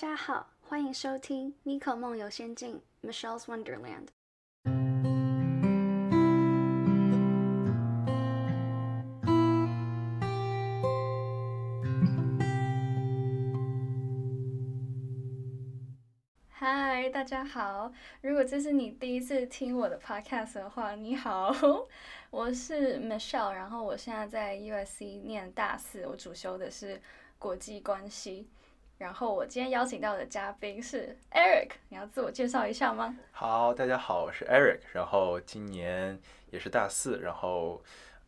大家好，欢迎收听《妮可梦游仙境》（Michelle's Wonderland）。嗨，大家好！如果这是你第一次听我的 podcast 的话，你好，我是 Michelle，然后我现在在 USC 念大四，我主修的是国际关系。然后我今天邀请到的嘉宾是 Eric，你要自我介绍一下吗？好，大家好，我是 Eric，然后今年也是大四，然后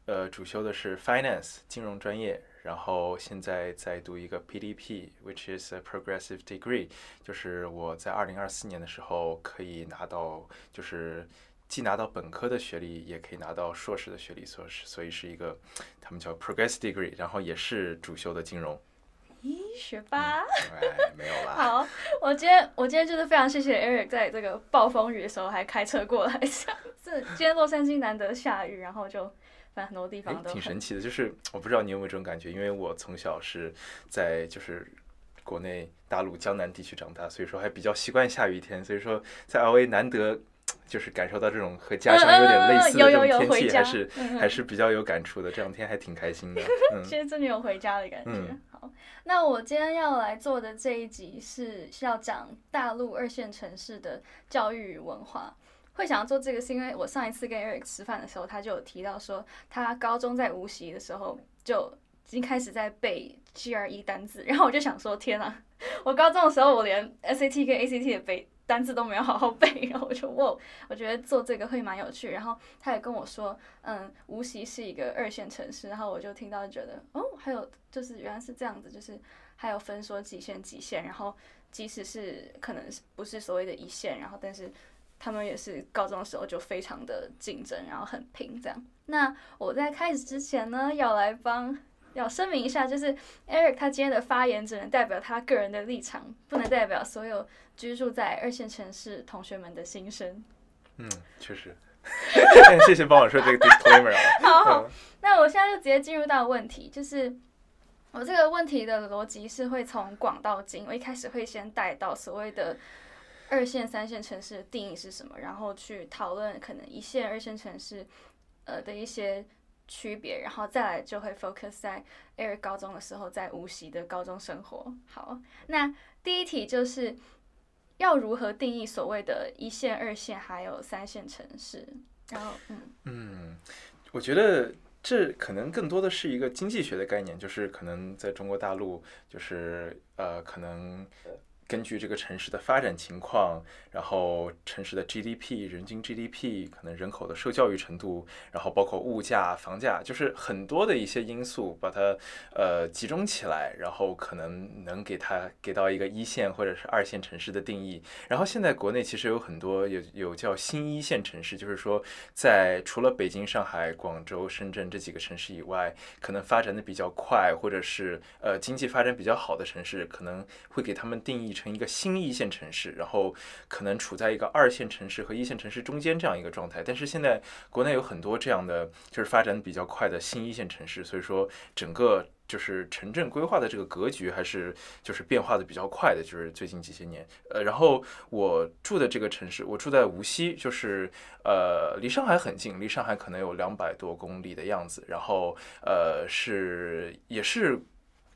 呃主修的是 Finance 金融专业，然后现在在读一个 PDP，which is a progressive degree，就是我在二零二四年的时候可以拿到，就是既拿到本科的学历，也可以拿到硕士的学历，所是所以是一个他们叫 progressive degree，然后也是主修的金融。咦，学霸？哎，没有啦。好，我今天我今天就是非常谢谢 Eric 在这个暴风雨的时候还开车过来，这样子。今天洛杉矶难得下雨，然后就反正很多地方都挺神奇的。就是我不知道你有没有这种感觉，因为我从小是在就是国内大陆江南地区长大，所以说还比较习惯下雨天。所以说在 LA 难得就是感受到这种和家乡有点类似的这种天气，还是还是比较有感触的。这两天还挺开心的。现在真的有回家的感觉。好。那我今天要来做的这一集是是要讲大陆二线城市的教育文化。会想要做这个，是因为我上一次跟 Eric 吃饭的时候，他就有提到说，他高中在无锡的时候就已经开始在背 GRE 单字。然后我就想说，天啊，我高中的时候我连 SAT 跟 ACT 也背单字都没有好好背。然后我就哇，我觉得做这个会蛮有趣。然后他也跟我说，嗯，无锡是一个二线城市。然后我就听到觉得，哦，还有。就是原来是这样子，就是还有分说几线几线，然后即使是可能不是所谓的一线，然后但是他们也是高中的时候就非常的竞争，然后很拼这样。那我在开始之前呢，要来帮要声明一下，就是 Eric 他今天的发言只能代表他个人的立场，不能代表所有居住在二线城市同学们的心声。嗯，确实。谢谢帮我说这个 disclaimer。好，那我现在就直接进入到问题，就是。我这个问题的逻辑是会从广到精，我一开始会先带到所谓的二线、三线城市的定义是什么，然后去讨论可能一线、二线城市呃的一些区别，然后再来就会 focus 在 Air 高中的时候在无锡的高中生活。好，那第一题就是要如何定义所谓的一线、二线还有三线城市？然后，嗯嗯，我觉得。这可能更多的是一个经济学的概念，就是可能在中国大陆，就是呃，可能。根据这个城市的发展情况，然后城市的 GDP、人均 GDP，可能人口的受教育程度，然后包括物价、房价，就是很多的一些因素，把它呃集中起来，然后可能能给它给到一个一线或者是二线城市的定义。然后现在国内其实有很多有有叫新一线城市，就是说在除了北京、上海、广州、深圳这几个城市以外，可能发展的比较快，或者是呃经济发展比较好的城市，可能会给他们定义。成一个新一线城市，然后可能处在一个二线城市和一线城市中间这样一个状态。但是现在国内有很多这样的，就是发展比较快的新一线城市，所以说整个就是城镇规划的这个格局还是就是变化的比较快的。就是最近几些年，呃，然后我住的这个城市，我住在无锡，就是呃离上海很近，离上海可能有两百多公里的样子。然后呃是也是。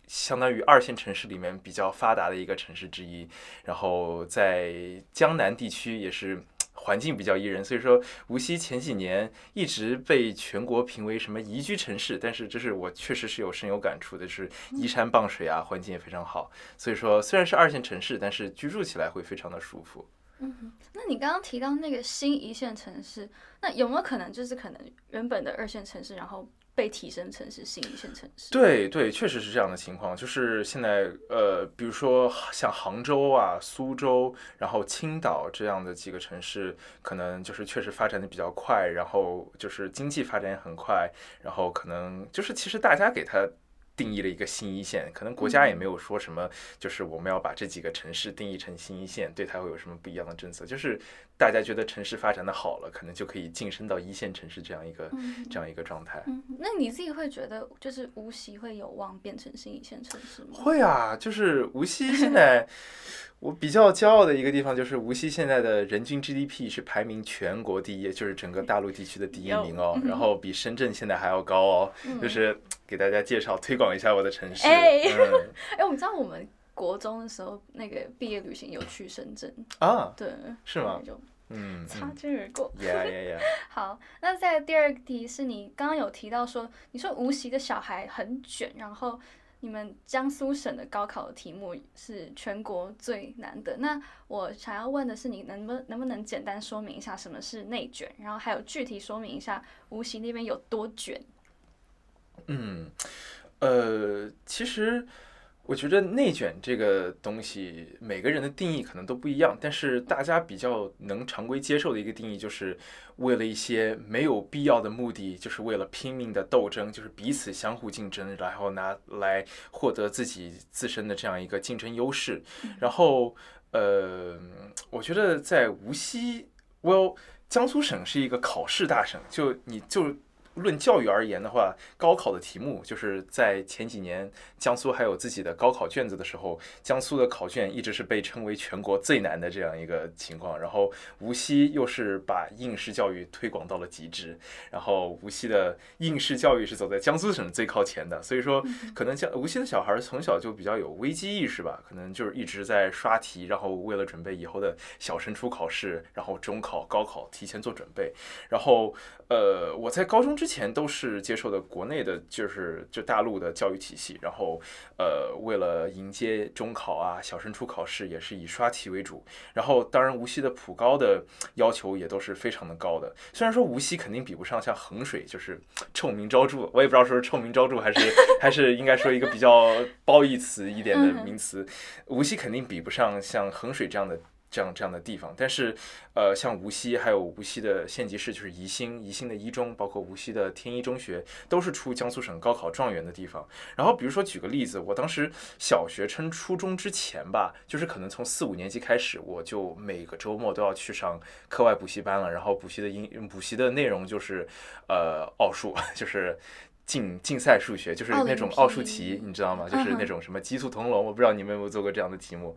相当于二线城市里面比较发达的一个城市之一，然后在江南地区也是环境比较宜人，所以说无锡前几年一直被全国评为什么宜居城市，但是这是我确实是有深有感触的，是依山傍水啊，环境也非常好，所以说虽然是二线城市，但是居住起来会非常的舒服。嗯，那你刚刚提到那个新一线城市，那有没有可能就是可能原本的二线城市，然后？被提升城市新一线城市，对对，确实是这样的情况。就是现在，呃，比如说像杭州啊、苏州，然后青岛这样的几个城市，可能就是确实发展的比较快，然后就是经济发展也很快，然后可能就是其实大家给它。定义了一个新一线，可能国家也没有说什么，就是我们要把这几个城市定义成新一线，对它会有什么不一样的政策？就是大家觉得城市发展的好了，可能就可以晋升到一线城市这样一个这样一个状态。嗯，那你自己会觉得，就是无锡会有望变成新一线城市吗？会啊，就是无锡现在，我比较骄傲的一个地方就是无锡现在的人均 GDP 是排名全国第一，就是整个大陆地区的第一名哦，然后比深圳现在还要高哦。就是给大家介绍推广一下我的城市。哎，哎，我们知道我们国中的时候那个毕业旅行有去深圳啊？对，是吗？就嗯，擦肩而过。呀呀呀！好，那在第二个题是你刚刚有提到说，你说无锡的小孩很卷，然后。你们江苏省的高考的题目是全国最难的。那我想要问的是，你能不能不能简单说明一下什么是内卷，然后还有具体说明一下无锡那边有多卷？嗯，呃，其实。我觉得内卷这个东西，每个人的定义可能都不一样，但是大家比较能常规接受的一个定义，就是为了一些没有必要的目的，就是为了拼命的斗争，就是彼此相互竞争，然后拿来获得自己自身的这样一个竞争优势。然后，呃，我觉得在无锡，Well，江苏省是一个考试大省，就你就。论教育而言的话，高考的题目就是在前几年江苏还有自己的高考卷子的时候，江苏的考卷一直是被称为全国最难的这样一个情况。然后无锡又是把应试教育推广到了极致，然后无锡的应试教育是走在江苏省最靠前的。所以说，可能江无锡的小孩从小就比较有危机意识吧，可能就是一直在刷题，然后为了准备以后的小升初考试，然后中考、高考提前做准备，然后。呃，我在高中之前都是接受的国内的，就是就大陆的教育体系，然后呃，为了迎接中考啊、小升初考试，也是以刷题为主。然后，当然无锡的普高的要求也都是非常的高的。虽然说无锡肯定比不上像衡水，就是臭名昭著，我也不知道说是臭名昭著还是还是应该说一个比较褒义词一点的名词，无锡肯定比不上像衡水这样的。这样这样的地方，但是，呃，像无锡，还有无锡的县级市，就是宜兴，宜兴的一中，包括无锡的天一中学，都是出江苏省高考状元的地方。然后，比如说举个例子，我当时小学升初中之前吧，就是可能从四五年级开始，我就每个周末都要去上课外补习班了。然后补习的英补习的内容就是，呃，奥数，就是竞竞赛数学，就是那种奥数题，你知道吗？就是那种什么鸡兔同笼，我不知道你们有没有做过这样的题目。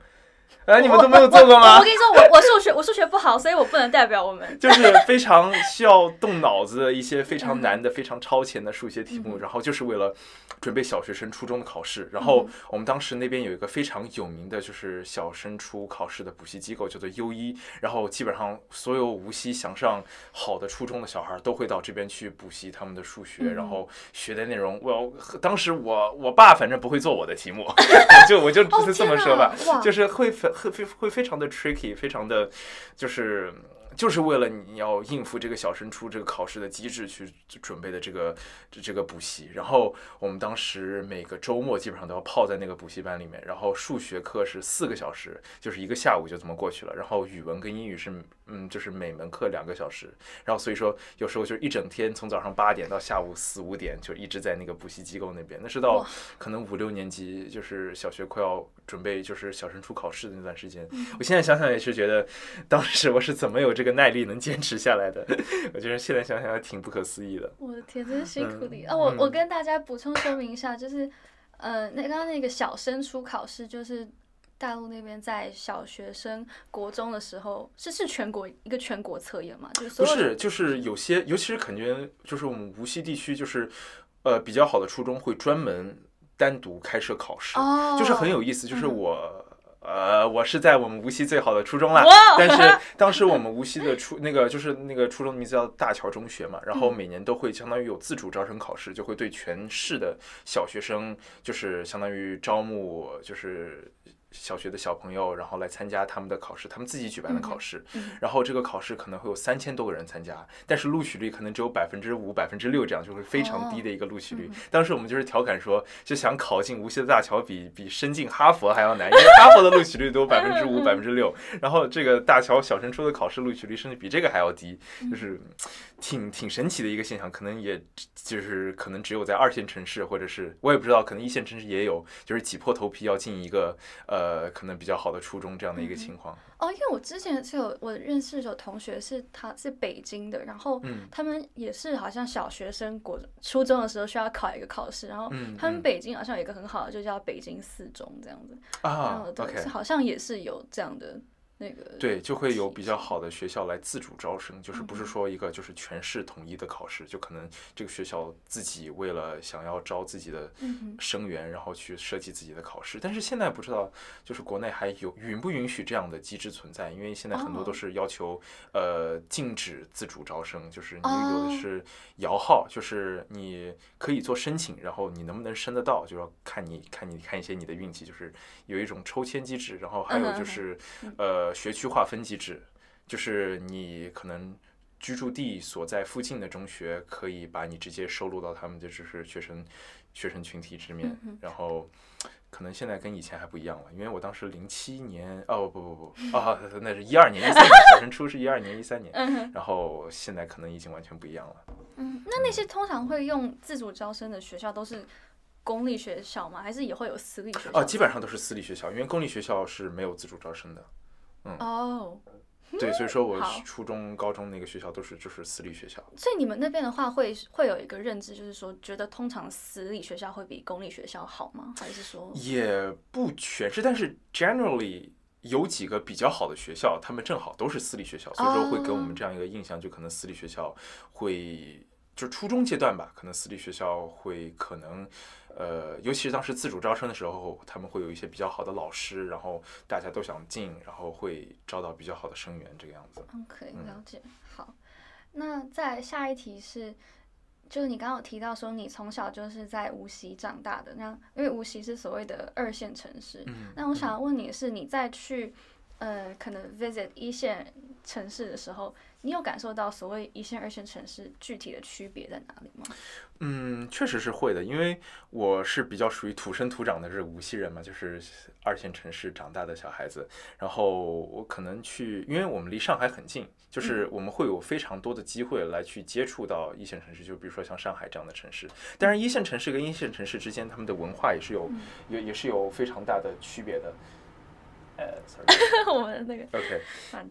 哎，你们都没有做过吗？我跟你说，我我数学我数学不好，所以我不能代表我们。就是 非常需要动脑子的一些非常难的、非常超前的数学题目，然后就是为了准备小学生初中的考试。然后我们当时那边有一个非常有名的，就是小升初考试的补习机构，叫做优一。然后基本上所有无锡想上好的初中的小孩都会到这边去补习他们的数学，然后学的内容。我当时我我爸反正不会做我的题目，就我就这么说吧，就是会非。会非会非常的 tricky，非常的，就是。就是为了你要应付这个小升初这个考试的机制去准备的这个这个补习，然后我们当时每个周末基本上都要泡在那个补习班里面，然后数学课是四个小时，就是一个下午就这么过去了，然后语文跟英语是嗯就是每门课两个小时，然后所以说有时候就是一整天从早上八点到下午四五点就一直在那个补习机构那边，那是到可能五六年级就是小学快要准备就是小升初考试的那段时间，我现在想想也是觉得当时我是怎么有这个。耐力能坚持下来的，我觉得现在想想还挺不可思议的。我的天，真是辛苦你啊！我我跟大家补充说明一下，就是呃，那刚刚那个小升初考试，就是大陆那边在小学生国中的时候，是是全国一个全国测验嘛？就是不是，就是有些，尤其是肯定就是我们无锡地区，就是呃比较好的初中会专门单独开设考试，就是很有意思，就是我。呃，我是在我们无锡最好的初中啦，但是 当时我们无锡的初那个就是那个初中的名字叫大桥中学嘛，然后每年都会相当于有自主招生考试，就会对全市的小学生就是相当于招募就是。小学的小朋友，然后来参加他们的考试，他们自己举办的考试，然后这个考试可能会有三千多个人参加，但是录取率可能只有百分之五、百分之六这样，就会非常低的一个录取率。当时我们就是调侃说，就想考进无锡的大桥比比申进哈佛还要难，因为哈佛的录取率都有百分之五、百分之六，然后这个大桥小升初的考试录取率甚至比这个还要低，就是挺挺神奇的一个现象，可能也就是可能只有在二线城市，或者是我也不知道，可能一线城市也有，就是挤破头皮要进一个呃。呃，可能比较好的初中这样的一个情况。哦，因为我之前是有我认识有同学是他是北京的，然后他们也是好像小学生国初中的时候需要考一个考试，然后他们北京好像有一个很好的就叫北京四中这样子啊，OK，好像也是有这样的。那个对，就会有比较好的学校来自主招生，就是不是说一个就是全市统一的考试，就可能这个学校自己为了想要招自己的生源，然后去设计自己的考试。但是现在不知道，就是国内还有允不允许这样的机制存在？因为现在很多都是要求呃禁止自主招生，就是你有的是摇号，就是你可以做申请，然后你能不能申得到，就要看你看你看一些你的运气，就是有一种抽签机制，然后还有就是呃。学区划分机制，就是你可能居住地所在附近的中学，可以把你直接收录到他们的就是学生学生群体之面。然后可能现在跟以前还不一样了，因为我当时零七年，哦不不不，啊那是一二年一三年，小升初是一二年一三年，然后现在可能已经完全不一样了。嗯，那那些通常会用自主招生的学校都是公立学校吗？还是也会有私立学校？哦，基本上都是私立学校，因为公立学校是没有自主招生的。哦，对，所以说我初中、高中那个学校都是就是私立学校。所以你们那边的话，会会有一个认知，就是说，觉得通常私立学校会比公立学校好吗？还是说也不全是，但是 generally 有几个比较好的学校，他们正好都是私立学校，所以说会给我们这样一个印象，就可能私立学校会就初中阶段吧，可能私立学校会可能。呃，尤其是当时自主招生的时候，他们会有一些比较好的老师，然后大家都想进，然后会招到比较好的生源，这个样子。可以了解。好，那再下一题是，就是你刚刚有提到说你从小就是在无锡长大的，那因为无锡是所谓的二线城市。嗯。那我想要问你的是，你在去呃可能 visit 一线城市的时候。你有感受到所谓一线、二线城市具体的区别在哪里吗？嗯，确实是会的，因为我是比较属于土生土长的这无锡人嘛，就是二线城市长大的小孩子。然后我可能去，因为我们离上海很近，就是我们会有非常多的机会来去接触到一线城市，就比如说像上海这样的城市。但是，一线城市跟一线城市之间，他们的文化也是有，也也是有非常大的区别的。呃，我们那个 OK，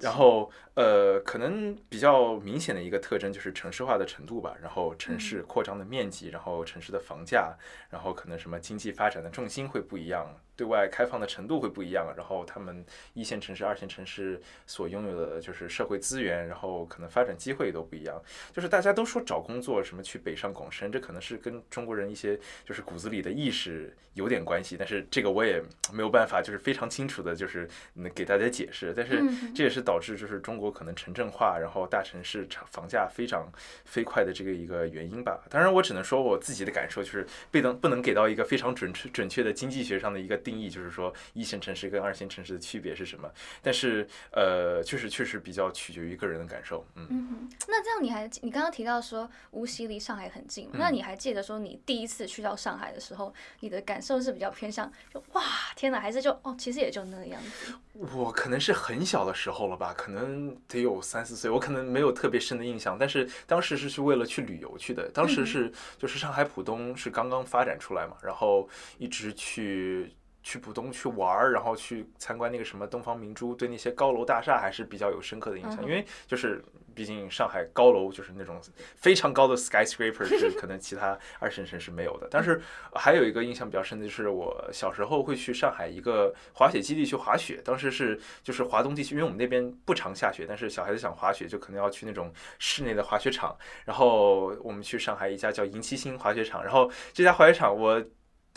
然后呃，可能比较明显的一个特征就是城市化的程度吧，然后城市扩张的面积，然后城市的房价，然后可能什么经济发展的重心会不一样。对外开放的程度会不一样，然后他们一线城市、二线城市所拥有的就是社会资源，然后可能发展机会都不一样。就是大家都说找工作什么去北上广深，这可能是跟中国人一些就是骨子里的意识有点关系，但是这个我也没有办法就是非常清楚的，就是给大家解释。但是这也是导致就是中国可能城镇化，然后大城市房价非常飞快的这个一个原因吧。当然，我只能说我自己的感受，就是不能不能给到一个非常准确准确的经济学上的一个。定义就是说，一线城市跟二线城市的区别是什么？但是，呃，确实确实比较取决于个人的感受。嗯嗯。那这样你还你刚刚提到说无锡离上海很近，那你还记得说你第一次去到上海的时候，你的感受是比较偏向就哇天哪，还是就哦其实也就那个样子？我可能是很小的时候了吧，可能得有三四岁，我可能没有特别深的印象。但是当时是去为了去旅游去的，当时是就是上海浦东是刚刚发展出来嘛，然后一直去。去浦东去玩儿，然后去参观那个什么东方明珠，对那些高楼大厦还是比较有深刻的印象。因为就是毕竟上海高楼就是那种非常高的 skyscraper，是可能其他二线城市没有的。但是还有一个印象比较深的就是我小时候会去上海一个滑雪基地去滑雪，当时是就是华东地区，因为我们那边不常下雪，但是小孩子想滑雪就可能要去那种室内的滑雪场。然后我们去上海一家叫银七星滑雪场，然后这家滑雪场我。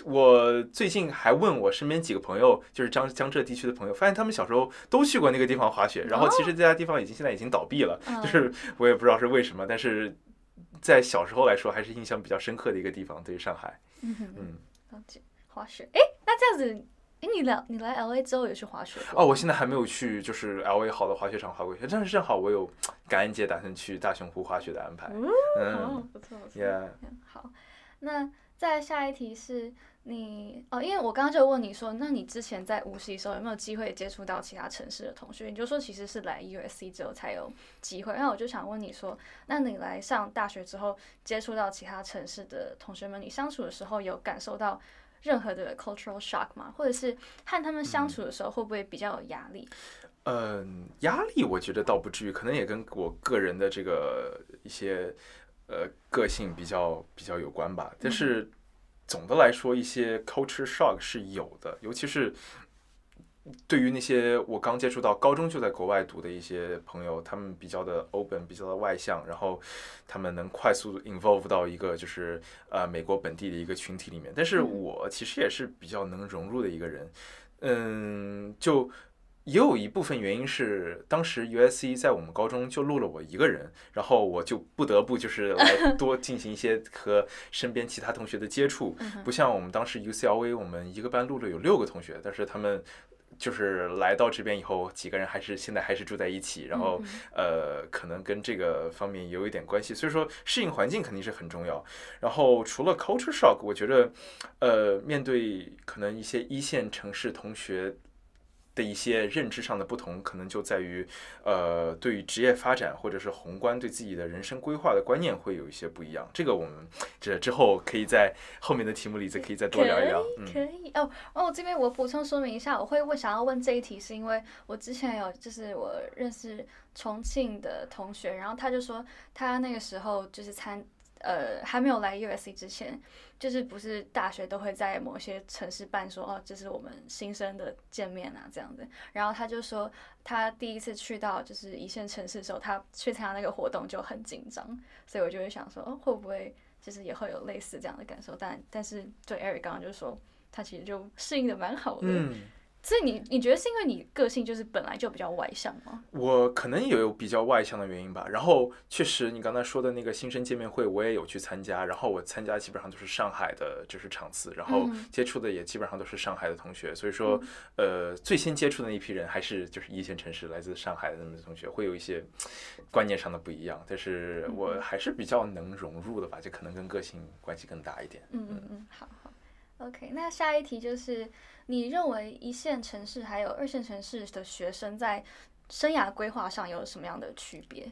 我最近还问我身边几个朋友，就是江江浙地区的朋友，发现他们小时候都去过那个地方滑雪。然后其实这家地方已经现在已经倒闭了，就是我也不知道是为什么。但是在小时候来说，还是印象比较深刻的一个地方。对于上海，嗯嗯，了解滑雪。哎，那这样子，哎，你来你来 L A 之后也去滑雪？哦，我现在还没有去，就是 L A 好的滑雪场滑过雪。但是正好我有感恩节打算去大熊湖滑雪的安排。嗯，不错不错。好，那再下一题是。你哦，因为我刚刚就问你说，那你之前在无锡的时候有没有机会接触到其他城市的同学？你就说其实是来 U S C 之后才有机会。那我就想问你说，那你来上大学之后接触到其他城市的同学们，你相处的时候有感受到任何的 cultural shock 吗？或者是和他们相处的时候会不会比较有压力？嗯，压力我觉得倒不至于，可能也跟我个人的这个一些呃个性比较比较有关吧。但是总的来说，一些 culture shock 是有的，尤其是。对于那些我刚接触到高中就在国外读的一些朋友，他们比较的 open，比较的外向，然后他们能快速 involve 到一个就是呃美国本地的一个群体里面。但是我其实也是比较能融入的一个人，嗯，就也有一部分原因是当时 USC 在我们高中就录了我一个人，然后我就不得不就是 来多进行一些和身边其他同学的接触，不像我们当时 UCLA，我们一个班录了有六个同学，但是他们。就是来到这边以后，几个人还是现在还是住在一起，然后呃，可能跟这个方面有一点关系。所以说，适应环境肯定是很重要。然后除了 culture shock，我觉得呃，面对可能一些一线城市同学。的一些认知上的不同，可能就在于，呃，对于职业发展或者是宏观对自己的人生规划的观念会有一些不一样。这个我们这之后可以在后面的题目里再可以再多聊一聊。可以哦哦，这边我补充说明一下，我会问想要问这一题，是因为我之前有就是我认识重庆的同学，然后他就说他那个时候就是参。呃，还没有来 USC 之前，就是不是大学都会在某些城市办说哦，这是我们新生的见面啊这样子。然后他就说，他第一次去到就是一线城市的时候，他去参加那个活动就很紧张。所以我就会想说，哦，会不会就是也会有类似这样的感受？但但是对 Eric 刚刚就说，他其实就适应的蛮好的。所以你你觉得是因为你个性就是本来就比较外向吗？我可能也有比较外向的原因吧。然后确实你刚才说的那个新生见面会，我也有去参加。然后我参加基本上都是上海的，就是场次。然后接触的也基本上都是上海的同学。所以说，呃，最先接触的那一批人还是就是一线城市来自上海的那么同学，会有一些观念上的不一样。但是我还是比较能融入的吧，就可能跟个性关系更大一点。嗯嗯好。OK，那下一题就是。你认为一线城市还有二线城市的学生在生涯规划上有什么样的区别？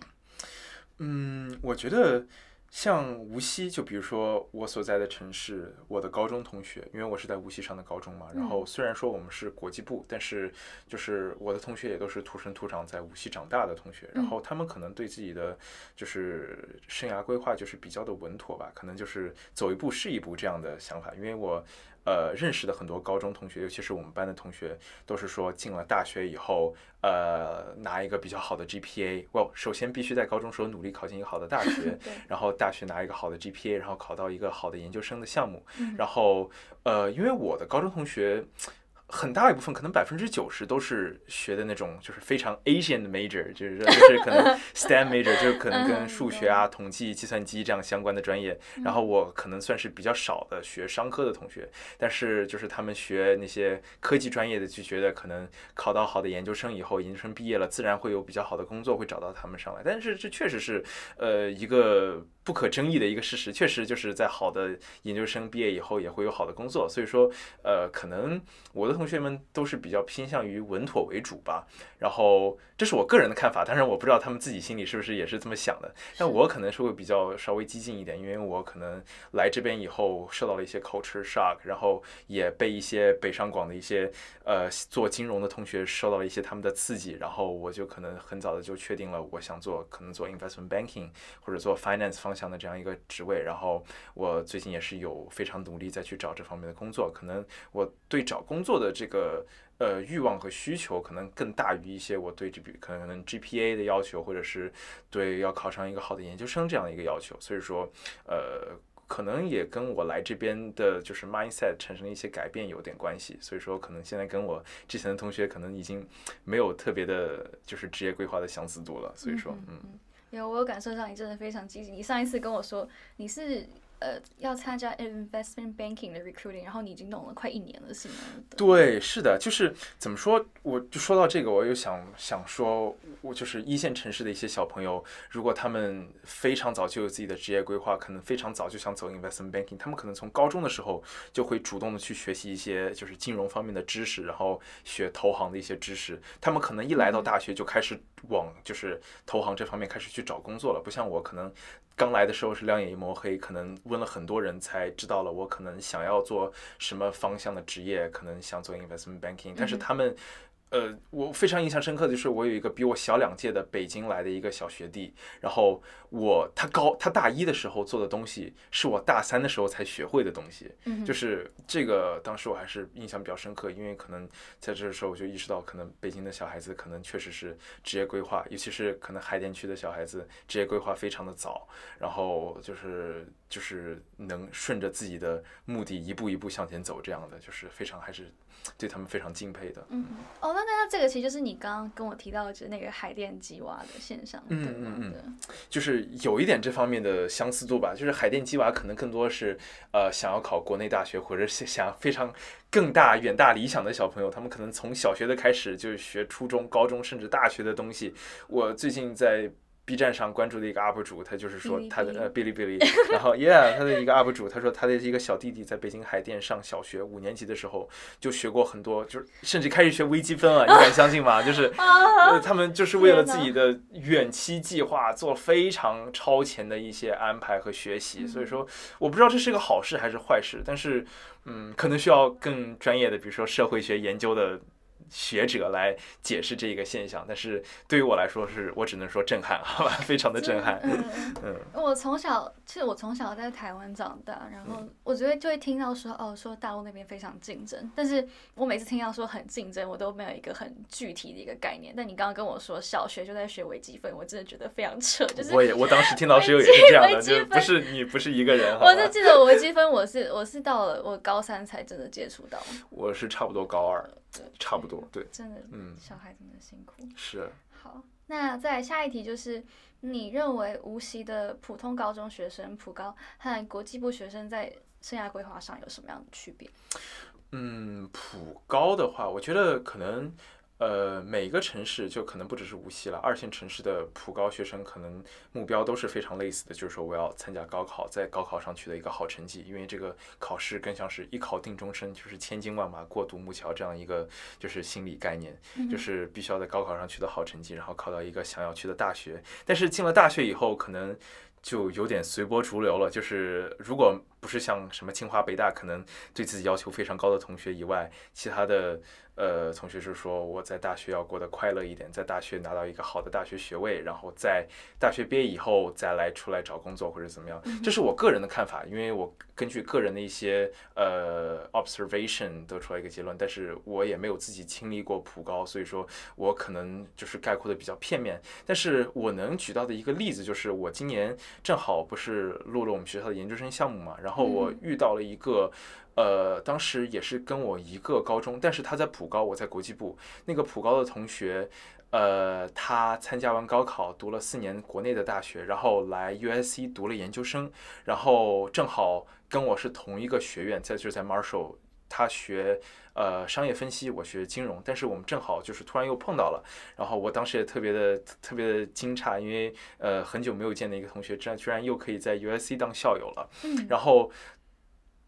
嗯，我觉得像无锡，就比如说我所在的城市，我的高中同学，因为我是在无锡上的高中嘛。然后虽然说我们是国际部，但是就是我的同学也都是土生土长在无锡长大的同学。然后他们可能对自己的就是生涯规划就是比较的稳妥吧，可能就是走一步是一步这样的想法。因为我。呃，认识的很多高中同学，尤其是我们班的同学，都是说进了大学以后，呃，拿一个比较好的 GPA。哇，首先必须在高中时候努力考进一个好的大学，然后大学拿一个好的 GPA，然后考到一个好的研究生的项目。然后，呃，因为我的高中同学。很大一部分，可能百分之九十都是学的那种，就是非常 Asian 的 major，就是就是可能 STEM major，就是可能跟数学啊、统计、计算机这样相关的专业。然后我可能算是比较少的学商科的同学，但是就是他们学那些科技专业的，就觉得可能考到好的研究生以后，研究生毕业了，自然会有比较好的工作会找到他们上来。但是这确实是呃一个。不可争议的一个事实，确实就是在好的研究生毕业以后也会有好的工作，所以说，呃，可能我的同学们都是比较偏向于稳妥为主吧。然后，这是我个人的看法，当然我不知道他们自己心里是不是也是这么想的。但我可能是会比较稍微激进一点，因为我可能来这边以后受到了一些 culture shock，然后也被一些北上广的一些呃做金融的同学受到了一些他们的刺激，然后我就可能很早的就确定了我想做可能做 investment banking 或者做 finance 方。向的这样一个职位，然后我最近也是有非常努力在去找这方面的工作。可能我对找工作的这个呃欲望和需求，可能更大于一些我对这笔可能 GPA 的要求，或者是对要考上一个好的研究生这样的一个要求。所以说，呃，可能也跟我来这边的就是 mindset 产生了一些改变有点关系。所以说，可能现在跟我之前的同学可能已经没有特别的，就是职业规划的相似度了。所以说，嗯。有，我有感受到你真的非常积极。你上一次跟我说你是呃要参加 investment banking 的 recruiting，然后你已经弄了快一年了，是吗？对，是的，就是怎么说，我就说到这个，我又想想说，我就是一线城市的一些小朋友，如果他们非常早就有自己的职业规划，可能非常早就想走 investment banking，他们可能从高中的时候就会主动的去学习一些就是金融方面的知识，然后学投行的一些知识。他们可能一来到大学就开始。往就是投行这方面开始去找工作了，不像我可能刚来的时候是两眼一抹黑，可能问了很多人才知道了我可能想要做什么方向的职业，可能想做 investment banking，但是他们。呃，我非常印象深刻的就是，我有一个比我小两届的北京来的一个小学弟，然后我他高他大一的时候做的东西，是我大三的时候才学会的东西，就是这个当时我还是印象比较深刻，因为可能在这时候我就意识到，可能北京的小孩子可能确实是职业规划，尤其是可能海淀区的小孩子职业规划非常的早，然后就是就是能顺着自己的目的一步一步向前走，这样的就是非常还是。对他们非常敬佩的。嗯，哦，那那这个其实就是你刚刚跟我提到的，就是那个海淀鸡娃的现象。嗯嗯嗯，就是有一点这方面的相似度吧。就是海淀鸡娃可能更多是呃想要考国内大学，或者是想非常更大远大理想的小朋友，他们可能从小学的开始就学初中、高中甚至大学的东西。我最近在。B 站上关注的一个 UP 主，他就是说他的呃哔哩哔哩，然后 Yeah，他的一个 UP 主，他说他的一个小弟弟在北京海淀上小学五年级的时候就学过很多，就是甚至开始学微积分了，你敢相信吗？就是 他们就是为了自己的远期计划做非常超前的一些安排和学习，所以说我不知道这是个好事还是坏事，但是嗯，可能需要更专业的，比如说社会学研究的。学者来解释这一个现象，但是对于我来说，是我只能说震撼，好吧，非常的震撼。嗯，我从小其实我从小在台湾长大，然后我觉得就会听到说哦，说大陆那边非常竞争，但是我每次听到说很竞争，我都没有一个很具体的一个概念。但你刚刚跟我说小学就在学微积分，我真的觉得非常扯。就是我也我当时听到时候也是这样的，就不是你不是一个人。我就记得我微积分，我是我是到了我高三才真的接触到。我是差不多高二。差不多，对，真的，嗯，小孩真的辛苦。是。好，那再下一题就是，你认为无锡的普通高中学生普高和国际部学生在生涯规划上有什么样的区别？嗯，普高的话，我觉得可能。呃，每个城市就可能不只是无锡了，二线城市的普高学生可能目标都是非常类似的，就是说我要参加高考，在高考上取得一个好成绩，因为这个考试更像是一考定终身，就是千军万马过独木桥这样一个就是心理概念，就是必须要在高考上取得好成绩，然后考到一个想要去的大学。但是进了大学以后，可能就有点随波逐流了，就是如果不是像什么清华北大，可能对自己要求非常高的同学以外，其他的。呃，同学是说我在大学要过得快乐一点，在大学拿到一个好的大学学位，然后在大学毕业以后再来出来找工作或者怎么样，这是我个人的看法，因为我根据个人的一些呃 observation 得出来一个结论，但是我也没有自己经历过普高，所以说我可能就是概括的比较片面。但是我能举到的一个例子就是，我今年正好不是录了我们学校的研究生项目嘛，然后我遇到了一个。呃，当时也是跟我一个高中，但是他在普高，我在国际部。那个普高的同学，呃，他参加完高考，读了四年国内的大学，然后来 USC 读了研究生，然后正好跟我是同一个学院，在就是在 Marshall，他学呃商业分析，我学金融，但是我们正好就是突然又碰到了，然后我当时也特别的特别的惊诧，因为呃很久没有见的一个同学，居然居然又可以在 USC 当校友了，然后。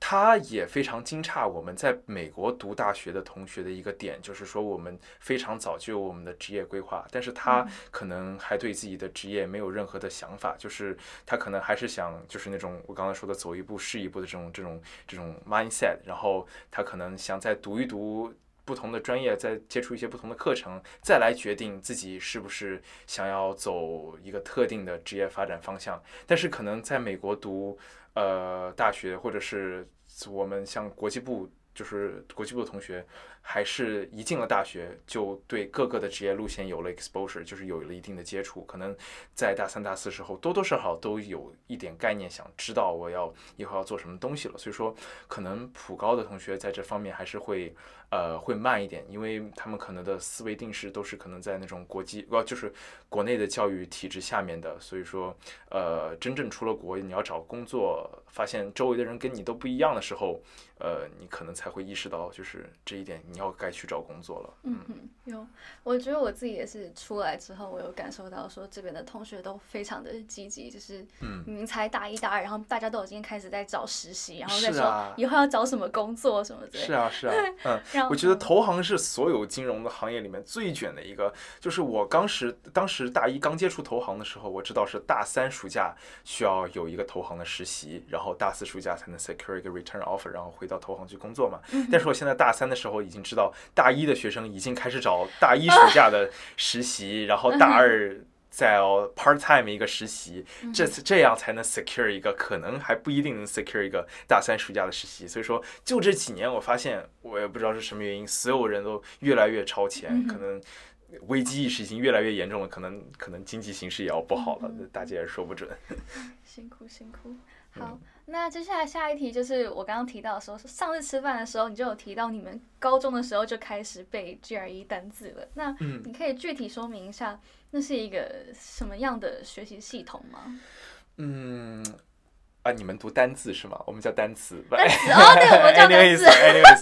他也非常惊诧，我们在美国读大学的同学的一个点，就是说我们非常早就有我们的职业规划，但是他可能还对自己的职业没有任何的想法，就是他可能还是想，就是那种我刚才说的走一步是一步的这种这种这种 mindset，然后他可能想再读一读不同的专业，再接触一些不同的课程，再来决定自己是不是想要走一个特定的职业发展方向，但是可能在美国读。呃，大学或者是我们像国际部，就是国际部的同学。还是一进了大学就对各个的职业路线有了 exposure，就是有了一定的接触，可能在大三、大四时候多多少少都有一点概念，想知道我要以后要做什么东西了。所以说，可能普高的同学在这方面还是会呃会慢一点，因为他们可能的思维定势都是可能在那种国际呃就是国内的教育体制下面的。所以说，呃，真正出了国，你要找工作，发现周围的人跟你都不一样的时候，呃，你可能才会意识到就是这一点。你要该去找工作了。嗯嗯，有，我觉得我自己也是出来之后，我有感受到说这边的同学都非常的积极，就是嗯明明才大一大二，然后大家都已经开始在找实习，然后再说以后要找什么工作什么之类的。是啊，是啊，嗯，我觉得投行是所有金融的行业里面最卷的一个。就是我当时当时大一刚接触投行的时候，我知道是大三暑假需要有一个投行的实习，然后大四暑假才能 secure 一个 return offer，然后回到投行去工作嘛。嗯但是我现在大三的时候已经知道，大一的学生已经开始找大一 暑假的实习，然后大二。再要 part time 一个实习，这次这样才能 secure 一个，可能还不一定能 secure 一个大三暑假的实习。所以说，就这几年，我发现我也不知道是什么原因，所有人都越来越超前，可能危机意识已经越来越严重了，可能可能经济形势也要不好了，大家也说不准。辛苦辛苦。好，那接下来下一题就是我刚刚提到的时候，上次吃饭的时候你就有提到你们高中的时候就开始背 GRE 单字了，那你可以具体说明一下，那是一个什么样的学习系统吗？嗯。啊，你们读单字是吗？我们叫单词。单词哦，对，我们叫单词。anyways，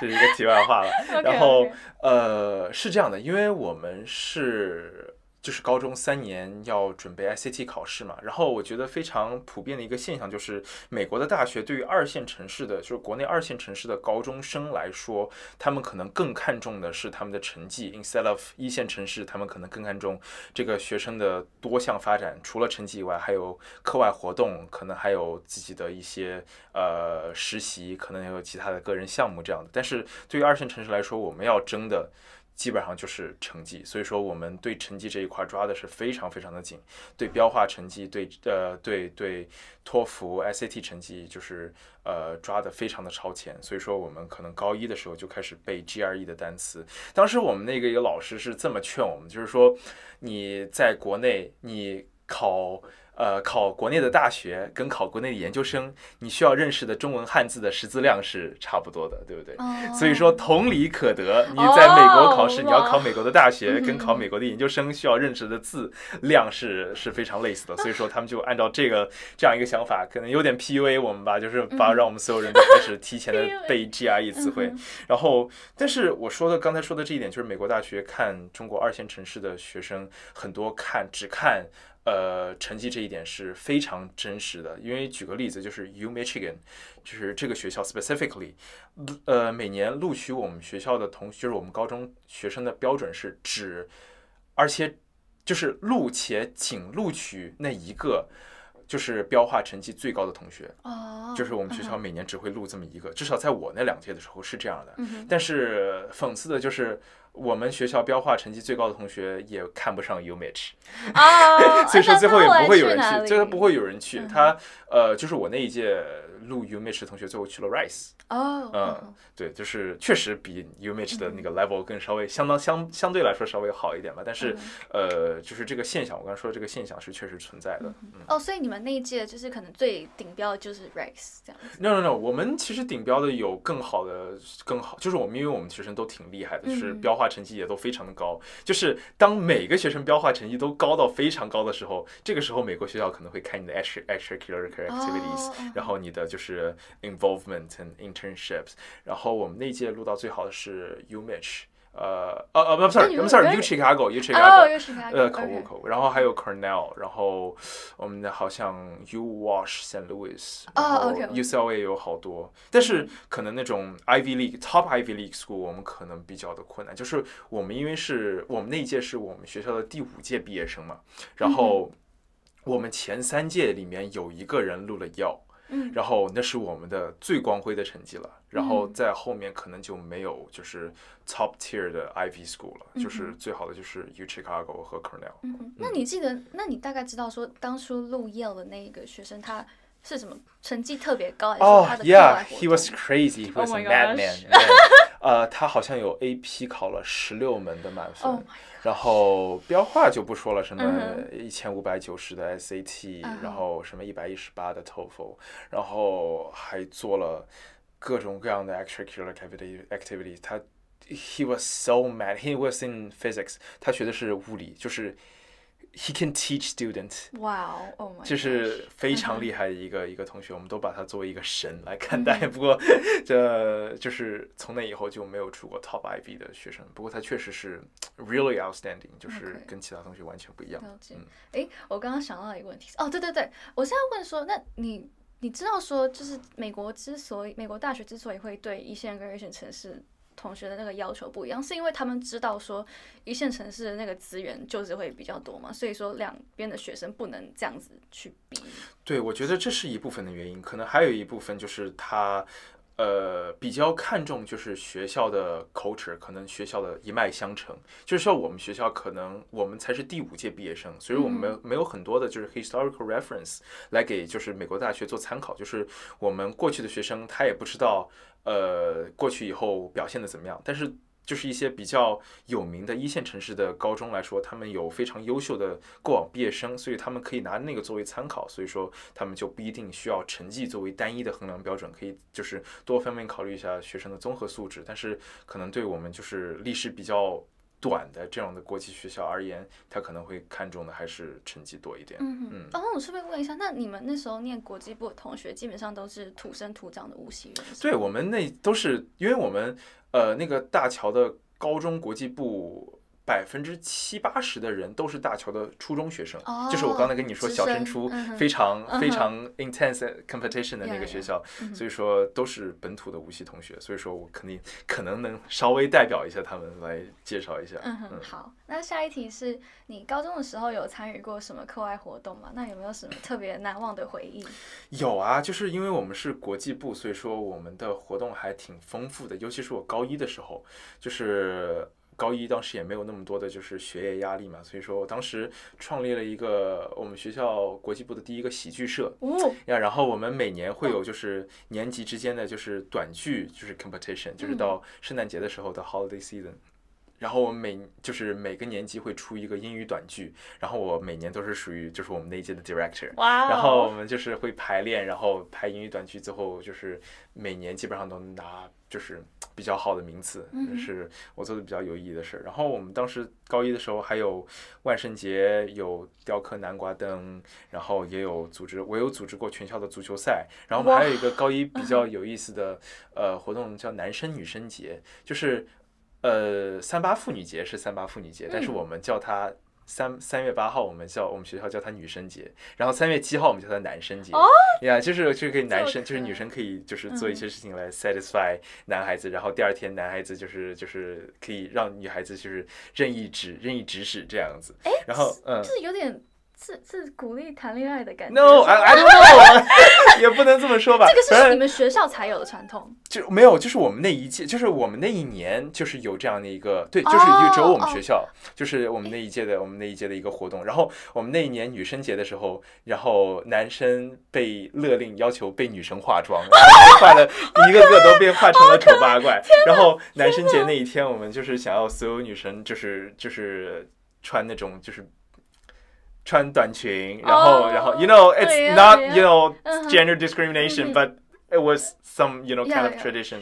这是一个题外话了。然后呃，是这样的，因为我们是就是高中三年要准备 SAT 考试嘛，然后我觉得非常普遍的一个现象就是，美国的大学对于二线城市的，就是国内二线城市的高中生来说，他们可能更看重的是他们的成绩，instead of 一线城市，他们可能更看重这个学生的多项发展，除了成绩以外，还有课外活动，可能还有自己的一些呃实习，可能还有其他的个人项目这样的。但是对于二线城市来说，我们要争的。基本上就是成绩，所以说我们对成绩这一块抓的是非常非常的紧，对标化成绩，对呃对对托福、SAT 成绩就是呃抓的非常的超前，所以说我们可能高一的时候就开始背 GRE 的单词。当时我们那个一个老师是这么劝我们，就是说你在国内你考。呃，考国内的大学跟考国内的研究生，你需要认识的中文汉字的识字量是差不多的，对不对？哦所以说同理可得，你在美国考试，哦你要考美国的大学，哇跟考美国的研究生需要认识的字量是是非常类似的。所以说他们就按照这个这样一个想法，可能有点 PUA 我们吧，就是把让我们所有人都开始提前的背 GRE 词汇。然后，但是我说的刚才说的这一点，就是美国大学看中国二线城市的学生，很多看只看。呃，成绩这一点是非常真实的，因为举个例子，就是 U Michigan，就是这个学校 specifically，呃，每年录取我们学校的同，就是我们高中学生的标准是只，而且就是录且仅录取那一个，就是标化成绩最高的同学，哦，就是我们学校每年只会录这么一个，至少在我那两届的时候是这样的。但是讽刺的就是，我们学校标化成绩最高的同学也看不上 UMich，哦，所以说最后也不会有人去，最后不会有人去。嗯他呃，就是我那一届录 UMich 的同学最后去了 Rice，哦，嗯，对，就是确实比 UMich 的那嗯个 level 更稍微相当相相对来说稍微好一点吧。但是嗯呃，就是这个现象，我刚才说的这个现象是确实存在的。嗯哦，所以你们那一届就是可能最顶标的就是 Rice 这样子。No no no，我们其实顶标的有更好的、更好，就是我们因为我们学生都挺厉害的，就是嗯标化成绩也都非常的高。就是当每个学生标化成绩都高到非常高的时候，这个时候美国学校可能会看你的 extra extracurricular activities，、哦然后你的就是 involvement and internships。然后我们那届录到最好的是 UMich，呃呃呃不那，sorry，你 I'm sorry，U 你 Chicago，U 哦，Chicago。又是哪呃，口误口误，然后还有 Cornell，然后我们的好像 U Wash St. Louis，哦然后 UCLA 有好多，但是可能那种 Ivy League Top Ivy League School 我们可能比较的困难，就是我们因为是我们那一届是我们学校的第五届毕业生嘛，然后我们前三届里面有一个人录了药。嗯然后那是我们的最光辉的成绩了，然后嗯在后面可能就没有就是 top tier 的 Ivy School 了，嗯就是最好的就是 U Chicago 和 Cornell。嗯哼，那你记得，那你大概知道说当初录 Yale 的那个学生他是什么成绩特别高，还是哦、他的 y e a 课 h 外活 he was crazy. He was Oh a madman. 呃，他好像有 AP 考了十六门的满分 Oh 然后标化就不说了，什么嗯一千五百九十的 SAT，、然后什么一百一十八的 TOEFL，然后还做了各种各样的 extracurricular activity activity。他 he was so mad. He was in physics. 他学的是物理，就是 he can teach students。哇哦，就是非常厉害的一个 一个同学，我们都把他作为一个神来 看待。不过，这就是从那以后就没有出过 top IB 的学生。不过他确实是 really outstanding，就是跟其他同学完全不一样。了解。哎，我刚刚想到一个问题，哦，对对对，我现在问说，那你你知道说，就是美国之所以美国大学之所以会对一线跟二线城市。同学的那个要求不一样，是因为他们知道说一线城市的那个资源就是会比较多嘛，所以说两边的学生不能这样子去比。对，我觉得这是一部分的原因，可能还有一部分就是他呃比较看重就是学校的 culture，可能学校的一脉相承，就是说我们学校可能我们才是第五届毕业生，所以我们没有没有很多的就是 historical reference 来给就是美国大学做参考，就是我们过去的学生他也不知道。呃，过去以后表现的怎么样？但是就是一些比较有名的一线城市的高中来说，他们有非常优秀的过往毕业生，所以他们可以拿那个作为参考。所以说，他们就不一定需要成绩作为单一的衡量标准，可以就是多方面考虑一下学生的综合素质。但是可能对我们就是历史比较。短的这样的国际学校而言，他可能会看重的还是成绩多一点。嗯嗯。然后我顺便问一下，那你们那时候念国际部的同学，基本上都是土生土长的无锡人？对我们那都是，因为我们呃那个大桥的高中国际部。百分之七八十的人都是大桥的初中学生，就是我刚才跟你说小升初非常非常 intense competition 的那个学校，所以说都是本土的无锡同学，所以说我肯定可能能稍微代表一下他们来介绍一下。嗯哼，好，那下一题是你高中的时候有参与过什么课外活动吗？那有没有什么特别难忘的回忆？有啊，就是因为我们是国际部，所以说我们的活动还挺丰富的，尤其是我高一的时候，就是。高一当时也没有那么多的就是学业压力嘛，所以说我当时创立了一个我们学校国际部的第一个喜剧社哦。呀，然后我们每年会有就是年级之间的就是短剧就是 competition，就是到圣诞节的时候的 holiday season，然后我们每就是每个年级会出一个英语短剧，然后我每年都是属于就是我们那一届的 director，哇，然后我们就是会排练，然后排英语短剧，最后就是每年基本上都拿。就是比较好的名次，是我做的比较有意义的事儿。然后我们当时高一的时候还有万圣节，有雕刻南瓜灯，然后也有组织，我有组织过全校的足球赛。然后我们还有一个高一比较有意思的 呃活动叫男生女生节，就是呃三八妇女节是三八妇女节，但是我们叫它。三三月八号，我们叫我们学校叫它女生节，然后三月七号我们叫它男生节。哦，呀，就是就是可以男生，就是女生可以就是做一些事情来 satisfy 男孩子，然后第二天男孩子就是就是可以让女孩子就是任意指任意指使这样子。哎，然后嗯，就是有点。是是鼓励谈恋爱的感觉。No，I I don't know，也不能这么说吧。这个是你们学校才有的传统。就没有，就是我们那一届，就是我们那一年，就是有这样的一个，对，就是只有我们学校，就是我们那一届的，我们那一届的一个活动。然后我们那一年女生节的时候，然后男生被勒令要求被女生化妆，化的 一个个都被化成了丑八怪。然后男生节那一天，我们就是想要所有女生就是就是穿那种就是。穿短裙，然后，然后，you know, it's not, you know, gender discrimination, but it was some, you know, kind of tradition,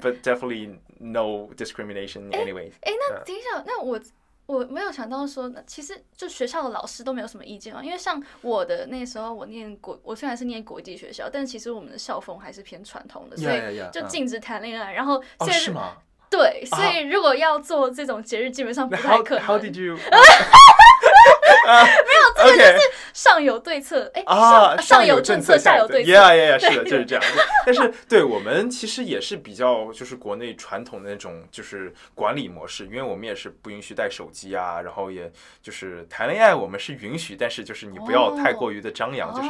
but definitely no discrimination anyway. 哎，那等一下，那我我没有想到说，其实就学校的老师都没有什么意见嘛，因为像我的那时候，我念国，我虽然是念国际学校，但其实我们的校风还是偏传统的，所以就禁止谈恋爱。然后，哦，是吗？对，所以如果要做这种节日，基本上不太可能。How did you？没有，这个就是上有对策，哎啊，上有政策，下有对策，Yeah Yeah Yeah，是的，就是这样。但是对我们其实也是比较就是国内传统的那种就是管理模式，因为我们也是不允许带手机啊，然后也就是谈恋爱我们是允许，但是就是你不要太过于的张扬，就是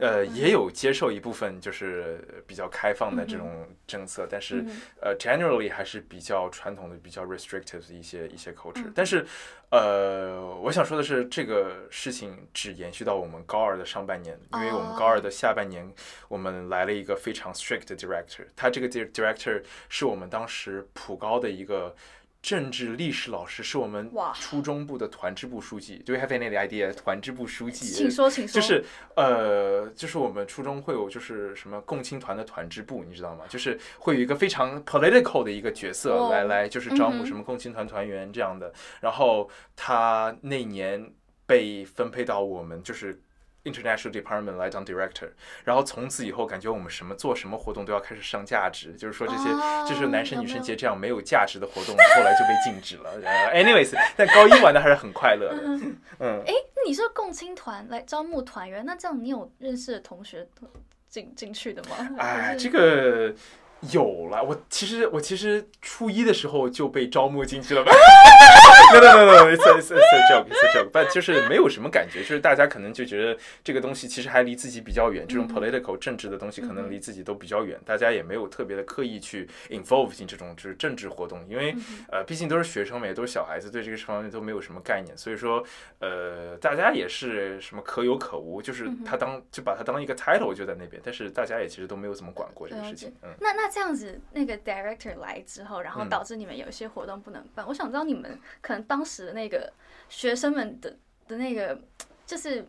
呃也有接受一部分就是比较开放的这种政策，但是呃 generally 还是比较传统的、比较 restrictive 的一些一些 culture，但是。呃，我想说的是，这个事情只延续到我们高二的上半年，因为我们高二的下半年，我们来了一个非常 strict 的 director，他这个 director 是我们当时普高的一个。政治历史老师是我们初中部的团支部书记。Do you have any idea？团支部书记？请说，请说。就是呃，就是我们初中会有就是什么共青团的团支部，你知道吗？就是会有一个非常 political 的一个角色来来，就是招募什么共青团团员这样的。然后他那年。被分配到我们就是 international department 来当 director，然后从此以后感觉我们什么做什么活动都要开始上价值，就是说这些就是男生女生节这样没有价值的活动后来就被禁止了。anyways，但高一玩的还是很快乐的。嗯，哎，你说共青团来招募团员，那这样你有认识的同学进进去的吗？哎，这个。有了，我其实我其实初一的时候就被招募进去了吧 ？No no no no，it's a it's a joke it's a joke，但就是没有什么感觉，就是大家可能就觉得这个东西其实还离自己比较远，这种 political 政治的东西可能离自己都比较远，大家也没有特别的刻意去 involve 进这种就是政治活动，因为呃毕竟都是学生嘛，也都是小孩子，对这个方面都没有什么概念，所以说呃大家也是什么可有可无，就是他当就把它当一个 title 就在那边，但是大家也其实都没有怎么管过这个事情，嗯，那那。这样子，那个 director 来之后，然后导致你们有些活动不能办。我想知道你们可能当时的那个学生们的的那个，就是。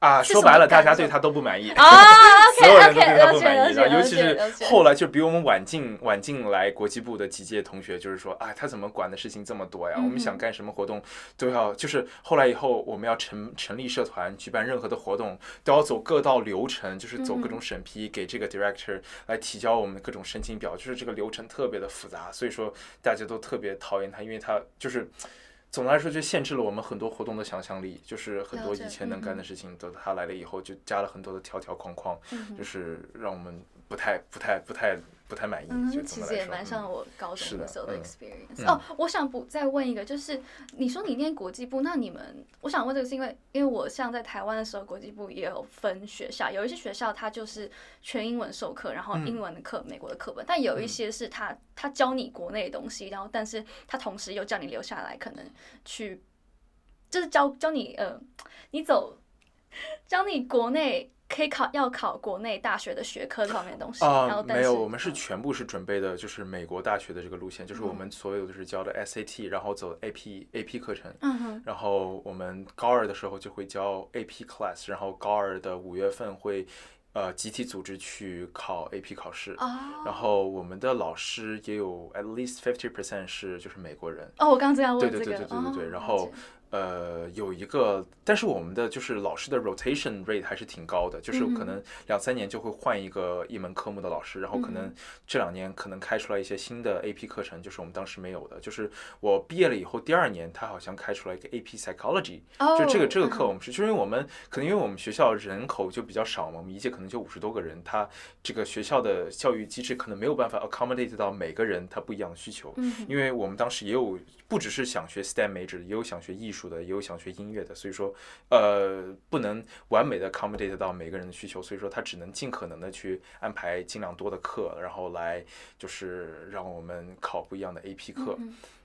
啊，说白了，大家对他都不满意啊，所有人都对他不满意的，尤其是后来就比我们晚进晚进来国际部的几届同学，就是说，啊，他怎么管的事情这么多呀？我们想干什么活动都要，就是后来以后我们要成成立社团，举办任何的活动都要走各道流程，就是走各种审批，给这个 director 来提交我们各种申请表，就是这个流程特别的复杂，所以说大家都特别讨厌他，因为他就是。总的来说，就限制了我们很多活动的想象力，就是很多以前能干的事情，等他来了以后就加了很多的条条框框，就是让我们不太、不太、不太。不太满意，嗯，其实也蛮像我高中的时候的 experience。哦，我想补再问一个，就是你说你念国际部，那你们，我想问这个是因为，因为我像在台湾的时候，国际部也有分学校，有一些学校它就是全英文授课，然后英文的课，美国的课本，但有一些是他他教你国内的东西，然后但是他同时又叫你留下来，可能去就是教教你呃，你走教你国内。可以考要考国内大学的学科这方面的东西啊，没有，我们是全部是准备的，就是美国大学的这个路线，就是我们所有的是教的 SAT，然后走 AP AP 课程，嗯哼，然后我们高二的时候就会教 AP class，然后高二的五月份会呃集体组织去考 AP 考试，然后我们的老师也有 at least fifty percent 是就是美国人，哦，我刚这样问这个，对对对对对对，然后。呃，有一个，但是我们的就是老师的 rotation rate 还是挺高的，就是可能两三年就会换一个一门科目的老师，然后可能这两年可能开出来一些新的 AP 课程，就是我们当时没有的。就是我毕业了以后，第二年他好像开出来一个 AP psychology，就这个这个课我们是，就因为我们可能因为我们学校人口就比较少嘛，我们一届可能就五十多个人，他这个学校的教育机制可能没有办法 accommodate 到每个人他不一样的需求，因为我们当时也有不只是想学 STEM major，也有想学艺术。的也有想学音乐的，所以说，呃，不能完美的 accommodate 到每个人的需求，所以说他只能尽可能的去安排尽量多的课，然后来就是让我们考不一样的 AP 课。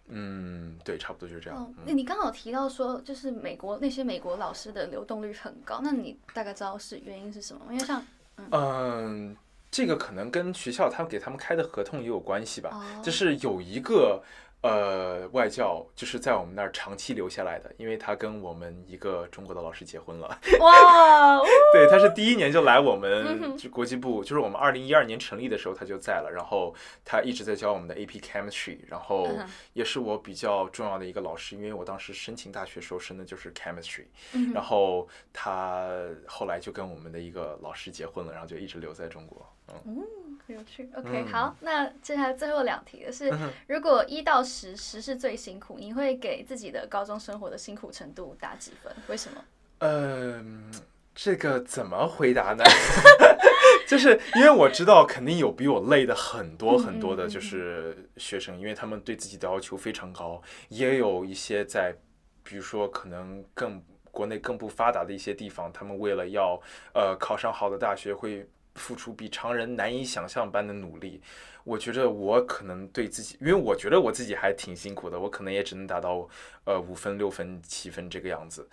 嗯，对，差不多就是这样。那你刚好提到说，就是美国那些美国老师的流动率很高，那你大概知道是原因是什么？因为像，嗯，这个可能跟学校他们给他们开的合同也有关系吧，就是有一个。呃，外教就是在我们那儿长期留下来的，因为他跟我们一个中国的老师结婚了。哇！对，他是第一年就来我们国际部，就是我们二零一二年成立的时候他就在了，然后他一直在教我们的 AP Chemistry，然后也是我比较重要的一个老师，因为我当时申请大学时候申的就是 Chemistry，然后他后来就跟我们的一个老师结婚了，然后就一直留在中国。嗯，很有趣。OK，好，那接下来最后两题的是，如果一到十，十是最辛苦，你会给自己的高中生活的辛苦程度打几分？为什么？嗯，这个怎么回答呢？就是因为我知道肯定有比我累的很多很多的，就是学生，因为他们对自己的要求非常高，也有一些在，比如说可能更国内更不发达的一些地方，他们为了要呃考上好的大学会。付出比常人难以想象般的努力，我觉得我可能对自己，因为我觉得我自己还挺辛苦的，我可能也只能达到呃五分、六分、七分这个样子。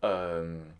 嗯，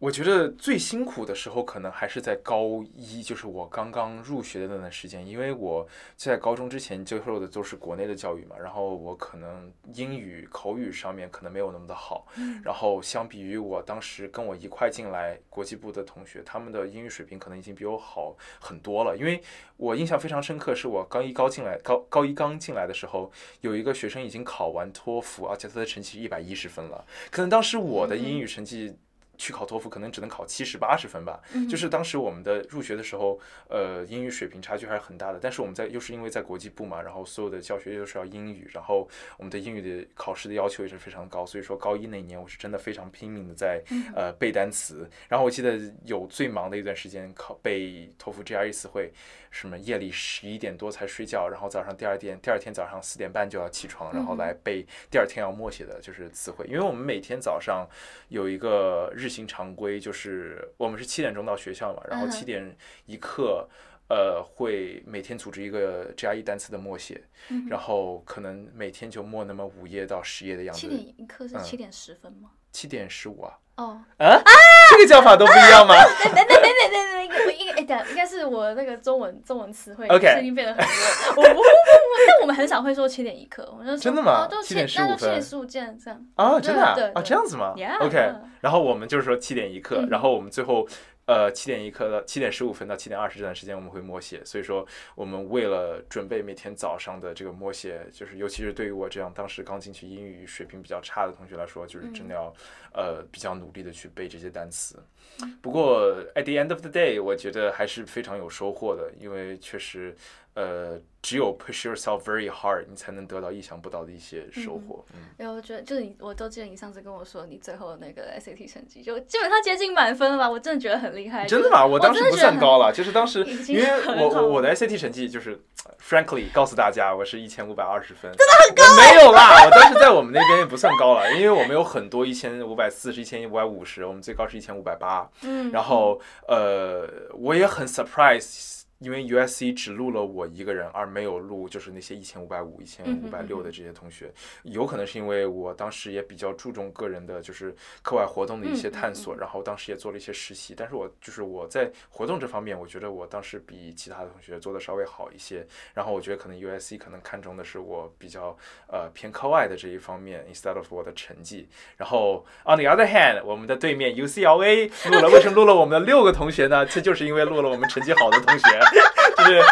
我觉得最辛苦的时候，可能还是在高一，就是我刚刚入学的那段时间，因为我在高中之前接受的都是国内的教育嘛，然后我可能英语口语上面可能没有那么的好，然后相比于我当时跟我一块进来国际部的同学，他们的英语水平可能已经比我好很多了。因为我印象非常深刻，是我高一高进来高高一刚进来的时候，有一个学生已经考完托福，而且他的成绩一百一十分了，可能当时我的英语成绩。去考托福可能只能考七十八十分吧，就是当时我们的入学的时候，呃，英语水平差距还是很大的。但是我们在又是因为在国际部嘛，然后所有的教学又是要英语，然后我们的英语的考试的要求也是非常高。所以说高一那年我是真的非常拼命的在呃背单词。然后我记得有最忙的一段时间考背托福 GRE 词汇。什么夜里十一点多才睡觉，然后早上第二天第二天早上四点半就要起床，然后来背第二天要默写的就是词汇。因为我们每天早上有一个日行常规，就是我们是七点钟到学校嘛，然后七点一刻，呃，会每天组织一个 GRE 单词的默写，然后可能每天就默那么五页到十页的样子。七点一刻是七点十分吗？七点十五啊。哦啊，这个叫法都不一样吗？等等等等等等，应该是我那个中文中文词汇声音变得很弱。我不不不，但我们很少会说七点一刻，我们就真的吗？七点十五分，七点十五这样这样啊，真的啊，这样子吗？OK，然后我们就是说七点一刻，然后我们最后。呃，七点一刻到七点十五分到七点二十这段时间我们会默写，所以说我们为了准备每天早上的这个默写，就是尤其是对于我这样当时刚进去英语水平比较差的同学来说，就是真的要呃比较努力的去背这些单词。不过 at the end of the day，我觉得还是非常有收获的，因为确实。呃，只有 push yourself very hard，你才能得到意想不到的一些收获。嗯，因为我觉得，就是你，我都记得你上次跟我说，你最后那个 SAT 成绩就基本上接近满分了吧？我真的觉得很厉害。真的吗？我当时不算高了，就是当时因为我我我的 SAT 成绩就是，frankly 告诉大家，我是一千五百二十分，真的很高。没有啦，我当时在我们那边也不算高了，因为我们有很多一千五百四十、一千五百五十，我们最高是一千五百八。嗯，然后呃，我也很 surprise。因为 USC 只录了我一个人，而没有录就是那些一千五百五、一千五百六的这些同学，有可能是因为我当时也比较注重个人的，就是课外活动的一些探索，然后当时也做了一些实习。但是我就是我在活动这方面，我觉得我当时比其他的同学做的稍微好一些。然后我觉得可能 USC 可能看重的是我比较呃偏课外的这一方面，instead of 我的成绩。然后 on the other hand，我们的对面 UCLA 录了，为什么录了我们的六个同学呢？这就是因为录了我们成绩好的同学。就是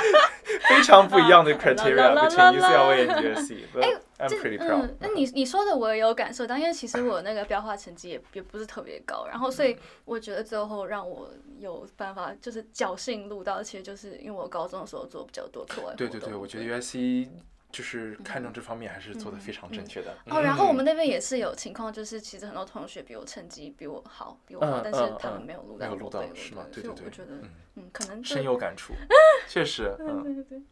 非常不一样的 criteria between UCLA and USC。I'm pretty proud。那你你说的我也有感受到，因为其实我那个标化成绩也也不是特别高，然后所以我觉得最后让我有办法就是侥幸录到，其实就是因为我高中的时候做比较多课外活动。对对对，我觉得 USC。就是看重这方面还是做的非常正确的哦。然后我们那边也是有情况，就是其实很多同学比我成绩比我好，比我好，但是他们没有录到。没有录到是吗？对对对，我觉得嗯，可能深有感触，确实。嗯对对对。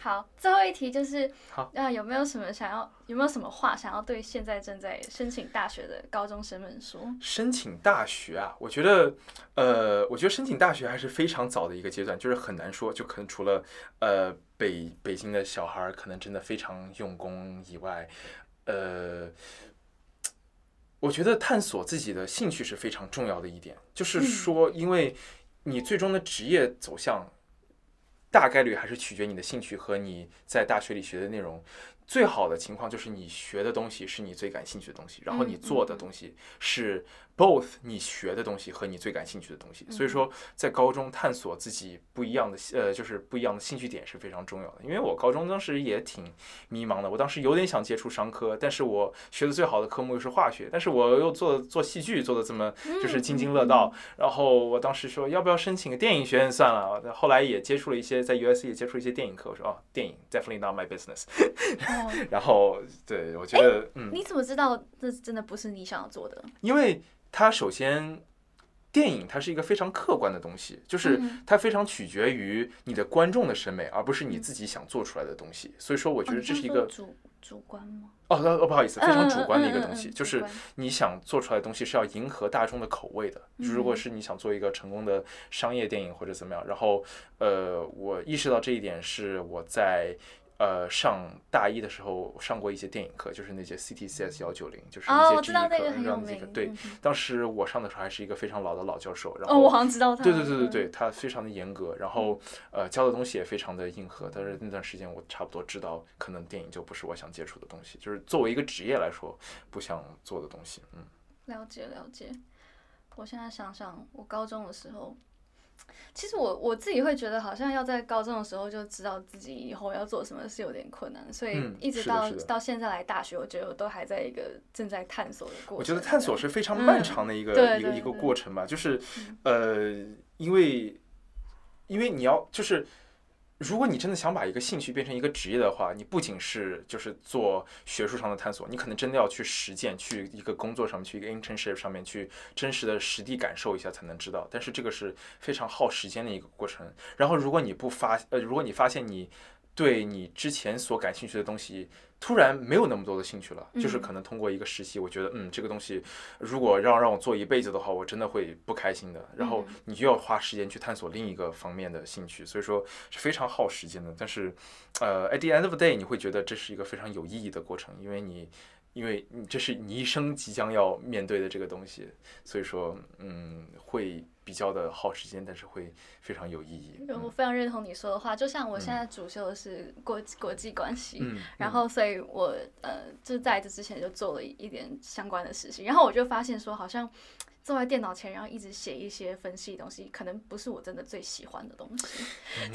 好，最后一题就是，好，那有没有什么想要，有没有什么话想要对现在正在申请大学的高中生们说？申请大学啊，我觉得，呃，我觉得申请大学还是非常早的一个阶段，就是很难说，就可能除了呃。北北京的小孩可能真的非常用功以外，呃，我觉得探索自己的兴趣是非常重要的一点。就是说，因为你最终的职业走向，大概率还是取决你的兴趣和你在大学里学的内容。最好的情况就是你学的东西是你最感兴趣的东西，然后你做的东西是。Both 你学的东西和你最感兴趣的东西，所以说在高中探索自己不一样的呃，就是不一样的兴趣点是非常重要的。因为我高中当时也挺迷茫的，我当时有点想接触商科，但是我学的最好的科目又是化学，但是我又做做戏剧做的这么就是津津乐道，然后我当时说要不要申请个电影学院算了。后来也接触了一些在 US 也接触一些电影课，我说哦，电影 definitely not my business。然后对我觉得嗯，你怎么知道这真的不是你想要做的？因为它首先，电影它是一个非常客观的东西，就是它非常取决于你的观众的审美，而不是你自己想做出来的东西。所以说，我觉得这是一个主主观吗？哦哦，不好意思，非常主观的一个东西，就是你想做出来的东西是要迎合大众的口味的。如果是你想做一个成功的商业电影或者怎么样，然后呃，我意识到这一点是我在。呃，上大一的时候上过一些电影课，就是那些 CTCS 幺九零，就是哦，一些我知道那个很有让那个名。对当时我上的时候还是一个非常老的老教授，然哦，后我好像知道他。对对对对嗯对，他非常的严格，然后呃教的东西也非常的硬核。但是那段时间我差不多知道，可能电影就不是我想接触的东西，就是作为一个职业来说不想做的东西。嗯，了解了解。我现在想想，我高中的时候，其实我我自己会觉得，好像要在高中的时候就知道自己以后要做什么是有点困难，所以嗯一直到、到现在来大学，我觉得我都还在一个正在探索的过程。我觉得探索是非常漫长的一个、一个一个过程吧，就是嗯呃，因为因为你要就是。如果你真的想把一个兴趣变成一个职业的话，你不仅是就是做学术上的探索，你可能真的要去实践，去一个工作上面，去一个 internship 上面去真实的实地感受一下才能知道。但是这个是非常耗时间的一个过程。然后如果你不发呃，如果你发现你对你之前所感兴趣的东西突然没有那么多的兴趣了，就是嗯可能通过一个实习，我觉得嗯这个东西如果让让我做一辈子的话，我真的会不开心的。然后嗯你就要花时间去探索另一个方面的兴趣，所以说是非常耗时间的。但是，呃，at the end of the day，你会觉得这是一个非常有意义的过程，因为你。因为你这是你一生即将要面对的这个东西，所以说，嗯，会比较的耗时间，但是会非常有意义。我非常认同你说的话，就像我现在主修的是国国际关系，嗯，然后所以我呃就在这之前就做了一点相关的事情，然后我就发现说，好像坐在电脑前，然后一直写一些分析的东西，可能不是我真的最喜欢的东西。嗯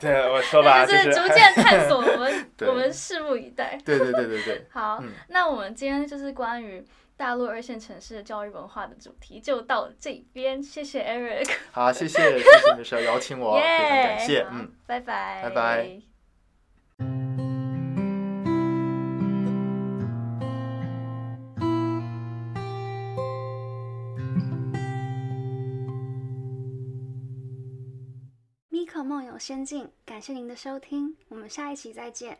对我说吧，就就是逐渐探索，我们 我们拭目以待。对对对对对，好，嗯那我们今天就是关于大陆二线城市的教育文化的主题，就到这边。谢谢 Eric，好，谢谢谢谢米舍邀请我，非常耶，感谢，嗯，拜拜，拜拜。仙境，感谢您的收听，我们下一期再见。